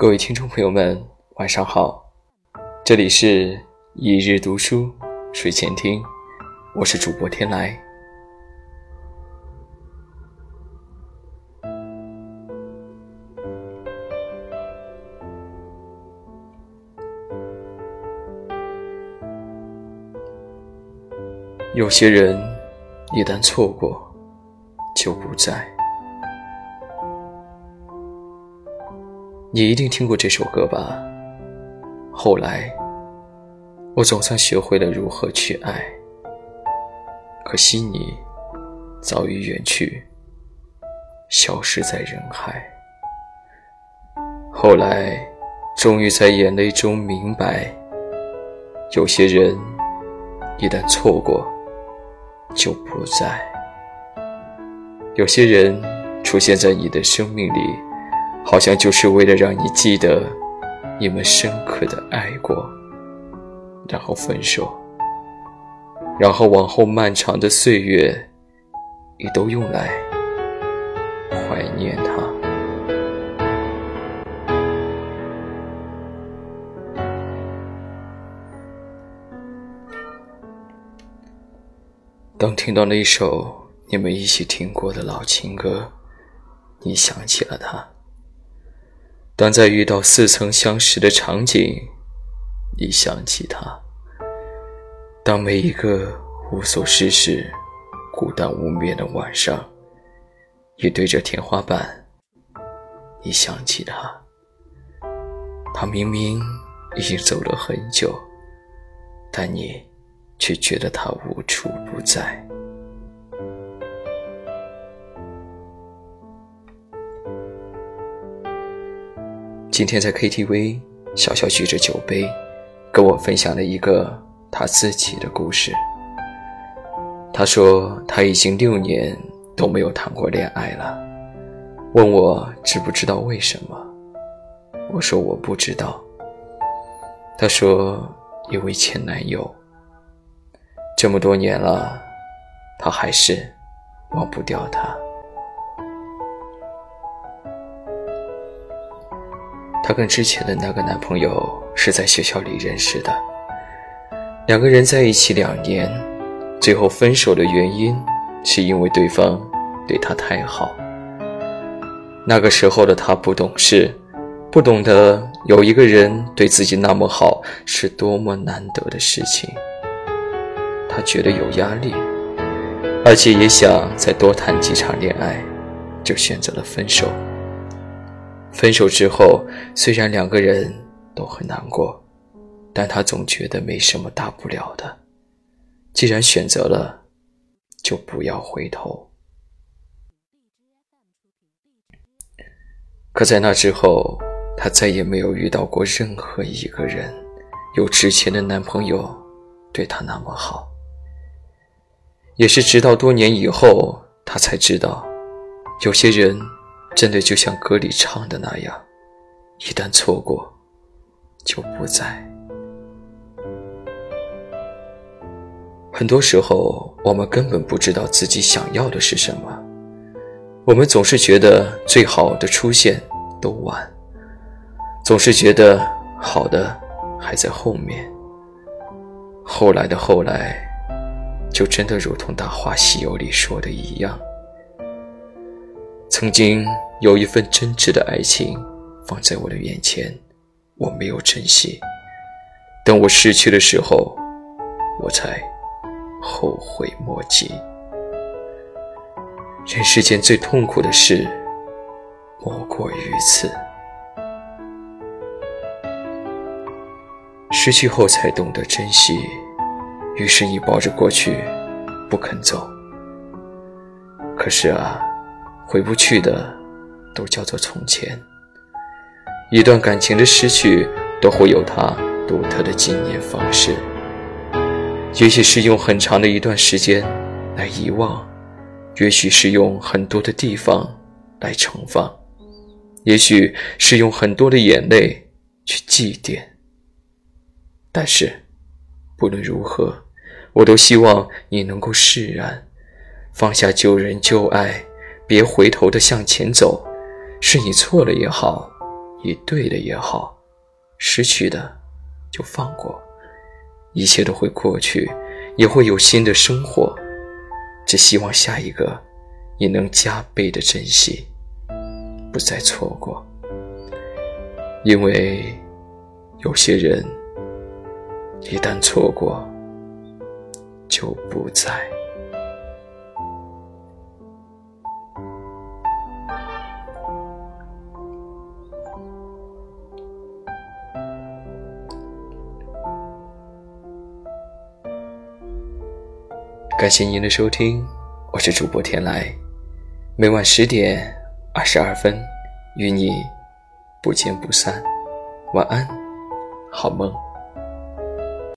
各位听众朋友们，晚上好，这里是一日读书睡前听，我是主播天来。有些人一旦错过，就不在。你一定听过这首歌吧？后来，我总算学会了如何去爱。可惜你早已远去，消失在人海。后来，终于在眼泪中明白，有些人一旦错过，就不在。有些人出现在你的生命里，好像就是为了让你记得你们深刻的爱过，然后分手，然后往后漫长的岁月，你都用来怀念他。当听到那首你们一起听过的老情歌，你想起了他；当在遇到似曾相识的场景，你想起他；当每一个无所事事、孤单无眠的晚上，你对着天花板，你想起他。他明明已经走了很久，但你。却觉得他无处不在。今天在 KTV，小小举着酒杯，跟我分享了一个他自己的故事。他说他已经六年都没有谈过恋爱了，问我知不知道为什么？我说我不知道。他说因为前男友。这么多年了，他还是忘不掉他。她跟之前的那个男朋友是在学校里认识的，两个人在一起两年，最后分手的原因是因为对方对她太好。那个时候的他不懂事，不懂得有一个人对自己那么好是多么难得的事情。他觉得有压力，而且也想再多谈几场恋爱，就选择了分手。分手之后，虽然两个人都很难过，但他总觉得没什么大不了的。既然选择了，就不要回头。可在那之后，他再也没有遇到过任何一个人，有之前的男朋友对他那么好。也是直到多年以后，他才知道，有些人真的就像歌里唱的那样，一旦错过，就不再。很多时候，我们根本不知道自己想要的是什么，我们总是觉得最好的出现都晚，总是觉得好的还在后面，后来的后来。就真的如同《大话西游》里说的一样，曾经有一份真挚的爱情放在我的眼前，我没有珍惜，等我失去的时候，我才后悔莫及。人世间最痛苦的事，莫过于此。失去后才懂得珍惜。于是你抱着过去，不肯走。可是啊，回不去的，都叫做从前。一段感情的失去，都会有它独特的纪念方式。也许是用很长的一段时间来遗忘，也许是用很多的地方来盛放，也许是用很多的眼泪去祭奠。但是，不论如何。我都希望你能够释然，放下旧人旧爱，别回头的向前走。是你错了也好，你对了也好，失去的就放过，一切都会过去，也会有新的生活。只希望下一个，你能加倍的珍惜，不再错过。因为有些人一旦错过，就不再。感谢您的收听，我是主播天来，每晚十点二十二分与你不见不散，晚安，好梦。